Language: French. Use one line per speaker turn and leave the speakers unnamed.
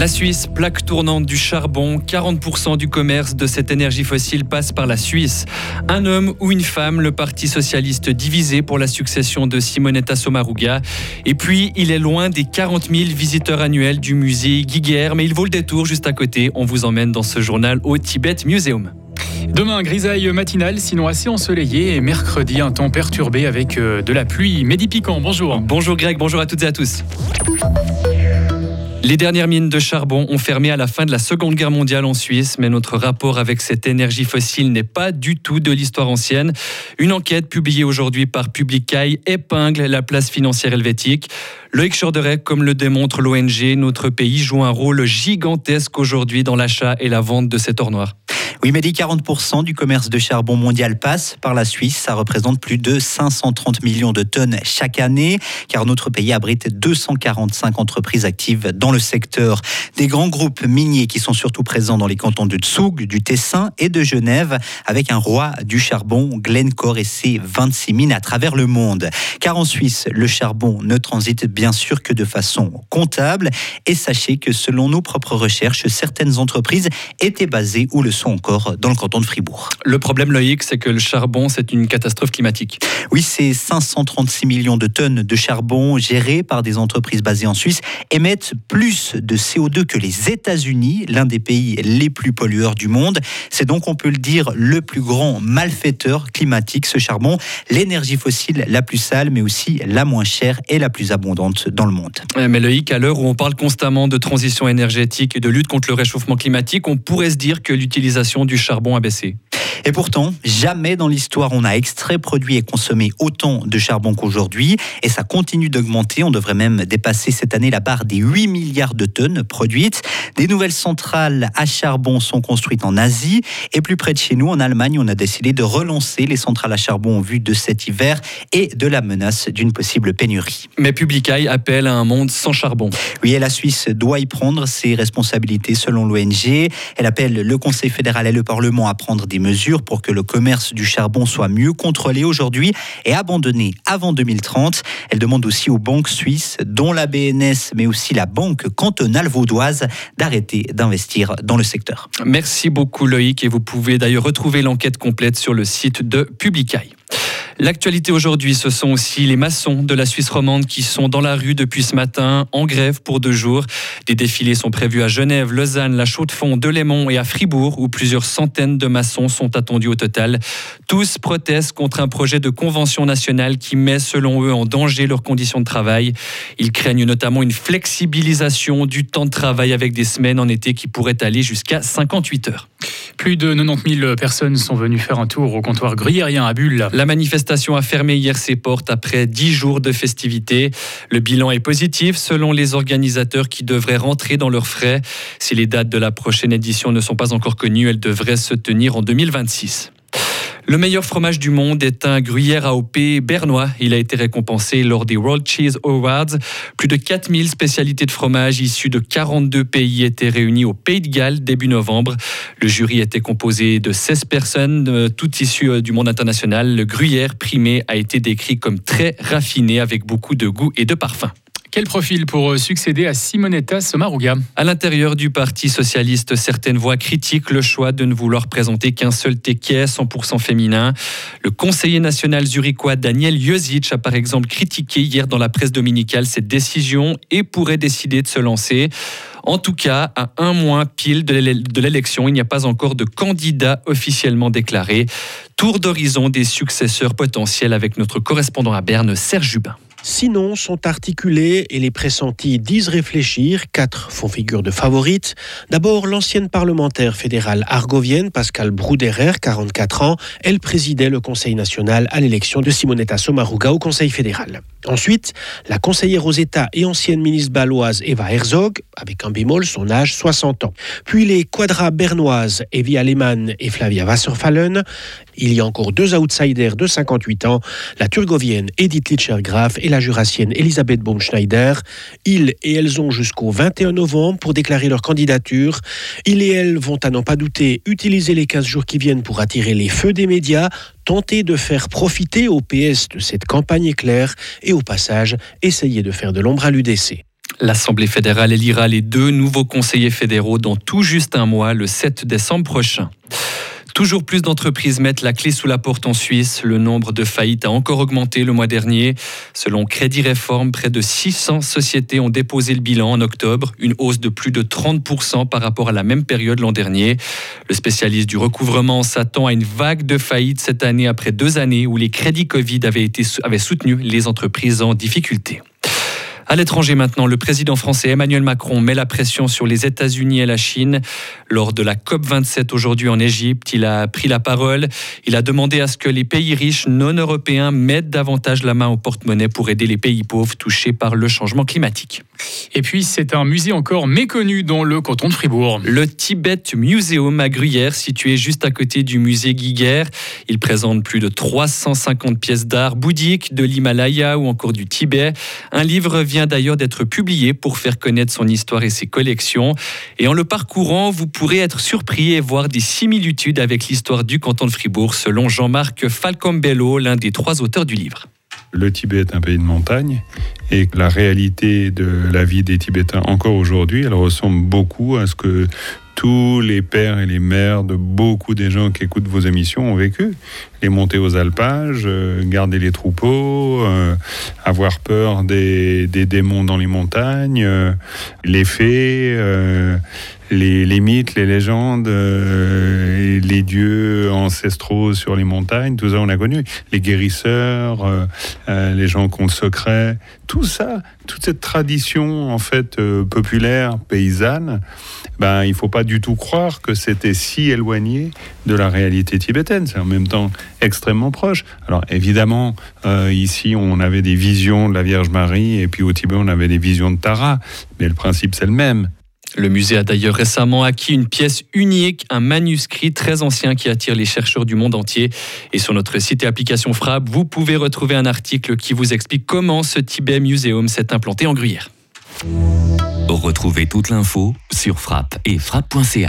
La Suisse, plaque tournante du charbon, 40% du commerce de cette énergie fossile passe par la Suisse. Un homme ou une femme, le Parti socialiste divisé pour la succession de Simonetta Sommaruga. Et puis, il est loin des 40 000 visiteurs annuels du musée Guiguerre, mais il vaut le détour juste à côté. On vous emmène dans ce journal au Tibet Museum.
Demain, grisaille matinale, sinon assez ensoleillé. Et mercredi, un temps perturbé avec euh, de la pluie. Mehdi Piquant, bonjour.
Bonjour Greg, bonjour à toutes et à tous. Les dernières mines de charbon ont fermé à la fin de la Seconde Guerre mondiale en Suisse, mais notre rapport avec cette énergie fossile n'est pas du tout de l'histoire ancienne. Une enquête publiée aujourd'hui par Publicaille épingle la place financière helvétique. Loïc Chorderet, comme le démontre l'ONG, notre pays joue un rôle gigantesque aujourd'hui dans l'achat et la vente de cet or noir.
Oui, mais dit 40% du commerce de charbon mondial passe par la Suisse. Ça représente plus de 530 millions de tonnes chaque année, car notre pays abrite 245 entreprises actives dans le secteur. Des grands groupes miniers qui sont surtout présents dans les cantons de Tsug, du Tessin et de Genève, avec un roi du charbon, Glencore, et ses 26 mines à travers le monde. Car en Suisse, le charbon ne transite bien sûr que de façon comptable. Et sachez que selon nos propres recherches, certaines entreprises étaient basées ou le sont encore dans le canton de Fribourg.
Le problème, Loïc, c'est que le charbon, c'est une catastrophe climatique.
Oui, c'est 536 millions de tonnes de charbon gérées par des entreprises basées en Suisse émettent plus de CO2 que les États-Unis, l'un des pays les plus pollueurs du monde. C'est donc, on peut le dire, le plus grand malfaiteur climatique, ce charbon, l'énergie fossile la plus sale, mais aussi la moins chère et la plus abondante dans le monde.
Mais Loïc, à l'heure où on parle constamment de transition énergétique et de lutte contre le réchauffement climatique, on pourrait se dire que l'utilisation du charbon a baissé.
Et pourtant, jamais dans l'histoire on a extrait, produit et consommé autant de charbon qu'aujourd'hui. Et ça continue d'augmenter. On devrait même dépasser cette année la barre des 8 milliards de tonnes produites. Des nouvelles centrales à charbon sont construites en Asie. Et plus près de chez nous, en Allemagne, on a décidé de relancer les centrales à charbon en vue de cet hiver et de la menace d'une possible pénurie.
Mais Publicaille appelle à un monde sans charbon.
Oui, et la Suisse doit y prendre ses responsabilités selon l'ONG. Elle appelle le Conseil fédéral et le Parlement à prendre des mesures pour que le commerce du charbon soit mieux contrôlé aujourd'hui et abandonné avant 2030. Elle demande aussi aux banques suisses, dont la BNS, mais aussi la banque cantonale vaudoise, d'arrêter d'investir dans le secteur.
Merci beaucoup Loïc et vous pouvez d'ailleurs retrouver l'enquête complète sur le site de Publicaille. L'actualité aujourd'hui, ce sont aussi les maçons de la Suisse romande qui sont dans la rue depuis ce matin, en grève pour deux jours. Des défilés sont prévus à Genève, Lausanne, La Chaux-de-Fonds, Delémont et à Fribourg, où plusieurs centaines de maçons sont attendus au total. Tous protestent contre un projet de convention nationale qui met, selon eux, en danger leurs conditions de travail. Ils craignent notamment une flexibilisation du temps de travail avec des semaines en été qui pourraient aller jusqu'à 58 heures.
Plus de 90 000 personnes sont venues faire un tour au comptoir gruyérien à Bulle.
La manifestation a fermé hier ses portes après 10 jours de festivités. Le bilan est positif selon les organisateurs qui devraient rentrer dans leurs frais. Si les dates de la prochaine édition ne sont pas encore connues, elles devraient se tenir en 2026. Le meilleur fromage du monde est un gruyère AOP bernois. Il a été récompensé lors des World Cheese Awards. Plus de 4000 spécialités de fromage issues de 42 pays étaient réunies au Pays de Galles début novembre. Le jury était composé de 16 personnes, euh, toutes issues euh, du monde international. Le gruyère primé a été décrit comme très raffiné avec beaucoup de goût et de parfum.
Quel profil pour euh, succéder à Simonetta Sommaruga?
À l'intérieur du Parti socialiste, certaines voix critiquent le choix de ne vouloir présenter qu'un seul téquet 100% féminin. Le conseiller national zurichois Daniel Jozic a par exemple critiqué hier dans la presse dominicale cette décision et pourrait décider de se lancer. En tout cas, à un mois pile de l'élection, il n'y a pas encore de candidat officiellement déclaré. Tour d'horizon des successeurs potentiels avec notre correspondant à Berne, Serge Jubin.
Six noms sont articulés et les pressentis disent réfléchir. Quatre font figure de favorites. D'abord, l'ancienne parlementaire fédérale argovienne, Pascal Brouderer, 44 ans. Elle présidait le Conseil national à l'élection de Simonetta Sommaruga au Conseil fédéral. Ensuite, la conseillère aux États et ancienne ministre baloise Eva Herzog, avec un bémol, son âge 60 ans. Puis les quadras bernoises Evi Alemann et Flavia Wasserfallen. Il y a encore deux outsiders de 58 ans, la turgovienne Edith Litcher-Graf et la jurassienne Elisabeth Baumschneider. Ils et elles ont jusqu'au 21 novembre pour déclarer leur candidature. Ils et elles vont à n'en pas douter utiliser les 15 jours qui viennent pour attirer les feux des médias, tenter de faire profiter au PS de cette campagne éclair et au passage essayer de faire de l'ombre à l'UDC.
L'Assemblée fédérale élira les deux nouveaux conseillers fédéraux dans tout juste un mois, le 7 décembre prochain. Toujours plus d'entreprises mettent la clé sous la porte en Suisse. Le nombre de faillites a encore augmenté le mois dernier. Selon Crédit Réforme, près de 600 sociétés ont déposé le bilan en octobre, une hausse de plus de 30% par rapport à la même période l'an dernier. Le spécialiste du recouvrement s'attend à une vague de faillites cette année après deux années où les crédits Covid avaient, avaient soutenu les entreprises en difficulté. À l'étranger maintenant, le président français Emmanuel Macron met la pression sur les États-Unis et la Chine. Lors de la COP27 aujourd'hui en Égypte, il a pris la parole. Il a demandé à ce que les pays riches non européens mettent davantage la main au porte-monnaie pour aider les pays pauvres touchés par le changement climatique.
Et puis, c'est un musée encore méconnu dans le canton de Fribourg.
Le Tibet Museum à Gruyère, situé juste à côté du musée Guiguerre. Il présente plus de 350 pièces d'art bouddhiques de l'Himalaya ou encore du Tibet. Un livre vient d'ailleurs d'être publié pour faire connaître son histoire et ses collections. Et en le parcourant, vous pourrez être surpris et voir des similitudes avec l'histoire du canton de Fribourg, selon Jean-Marc Falcombello, l'un des trois auteurs du livre.
Le Tibet est un pays de montagne et la réalité de la vie des Tibétains encore aujourd'hui, elle ressemble beaucoup à ce que tous les pères et les mères de beaucoup des gens qui écoutent vos émissions ont vécu. Les montées aux alpages, euh, garder les troupeaux, euh, avoir peur des, démons dans les montagnes, euh, les fées, les, mythes, les légendes, les dieux ancestraux sur les montagnes, tout ça on a connu. Les guérisseurs, les gens qui ont le secret, tout ça, toute cette tradition en fait populaire, paysanne, ben, il faut pas du tout croire que c'était si éloigné de la réalité tibétaine. C'est en même temps extrêmement proche. Alors évidemment, euh, ici, on avait des visions de la Vierge Marie, et puis au Tibet, on avait des visions de Tara, mais le principe, c'est le même.
Le musée a d'ailleurs récemment acquis une pièce unique, un manuscrit très ancien qui attire les chercheurs du monde entier. Et sur notre site et application Frappe, vous pouvez retrouver un article qui vous explique comment ce Tibet Museum s'est implanté en Gruyère.
Retrouvez toute l'info sur frappe et frappe.ch.